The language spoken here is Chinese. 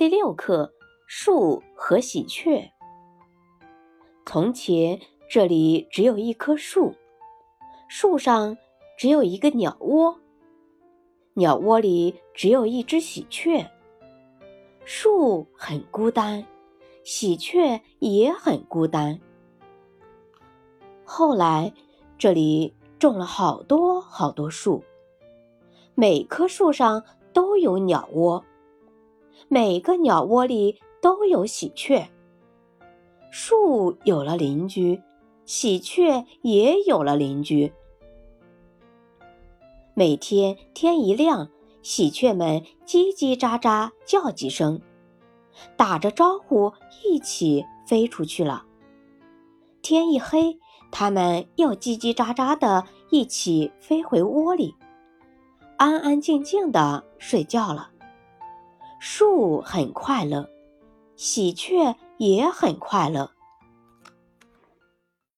第六课：树和喜鹊。从前，这里只有一棵树，树上只有一个鸟窝，鸟窝里只有一只喜鹊。树很孤单，喜鹊也很孤单。后来，这里种了好多好多树，每棵树上都有鸟窝。每个鸟窝里都有喜鹊，树有了邻居，喜鹊也有了邻居。每天天一亮，喜鹊们叽叽喳喳叫几声，打着招呼一起飞出去了。天一黑，它们又叽叽喳喳的一起飞回窝里，安安静静的睡觉了。树很快乐，喜鹊也很快乐。